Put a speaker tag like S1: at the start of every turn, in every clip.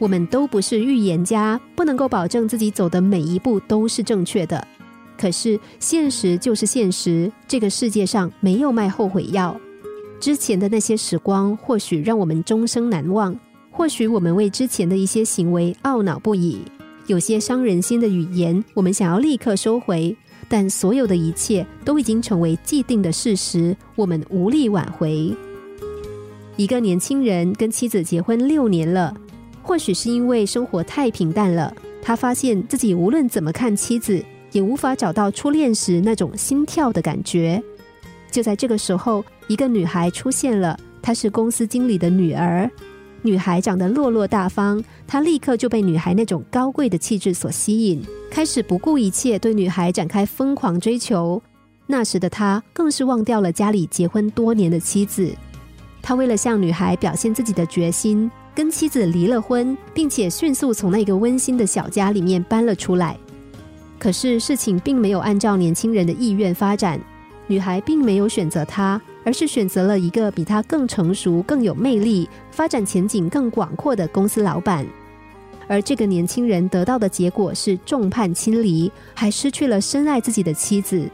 S1: 我们都不是预言家，不能够保证自己走的每一步都是正确的。可是现实就是现实，这个世界上没有卖后悔药。之前的那些时光，或许让我们终生难忘，或许我们为之前的一些行为懊恼不已。有些伤人心的语言，我们想要立刻收回，但所有的一切都已经成为既定的事实，我们无力挽回。一个年轻人跟妻子结婚六年了。或许是因为生活太平淡了，他发现自己无论怎么看妻子，也无法找到初恋时那种心跳的感觉。就在这个时候，一个女孩出现了，她是公司经理的女儿。女孩长得落落大方，他立刻就被女孩那种高贵的气质所吸引，开始不顾一切对女孩展开疯狂追求。那时的他更是忘掉了家里结婚多年的妻子，他为了向女孩表现自己的决心。跟妻子离了婚，并且迅速从那个温馨的小家里面搬了出来。可是事情并没有按照年轻人的意愿发展，女孩并没有选择他，而是选择了一个比他更成熟、更有魅力、发展前景更广阔的公司老板。而这个年轻人得到的结果是众叛亲离，还失去了深爱自己的妻子。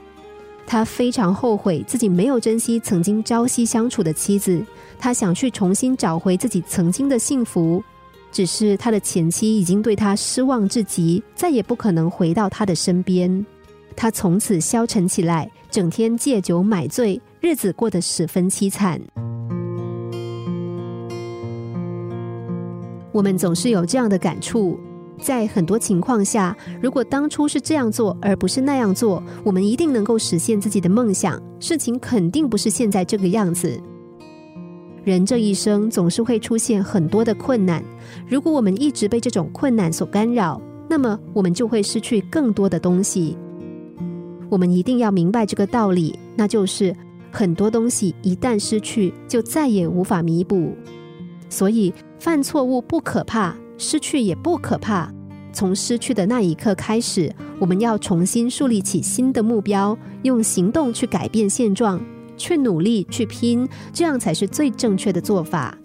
S1: 他非常后悔自己没有珍惜曾经朝夕相处的妻子。他想去重新找回自己曾经的幸福，只是他的前妻已经对他失望至极，再也不可能回到他的身边。他从此消沉起来，整天借酒买醉，日子过得十分凄惨。我们总是有这样的感触，在很多情况下，如果当初是这样做而不是那样做，我们一定能够实现自己的梦想，事情肯定不是现在这个样子。人这一生总是会出现很多的困难，如果我们一直被这种困难所干扰，那么我们就会失去更多的东西。我们一定要明白这个道理，那就是很多东西一旦失去，就再也无法弥补。所以犯错误不可怕，失去也不可怕。从失去的那一刻开始，我们要重新树立起新的目标，用行动去改变现状。去努力去拼，这样才是最正确的做法。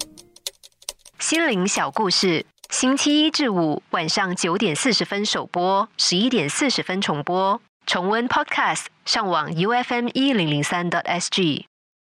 S1: 心灵小故事，星期一至五晚上九点四十分首播，十一点四十分重播。重温 Podcast，上网 U F M 一零零三 t S G。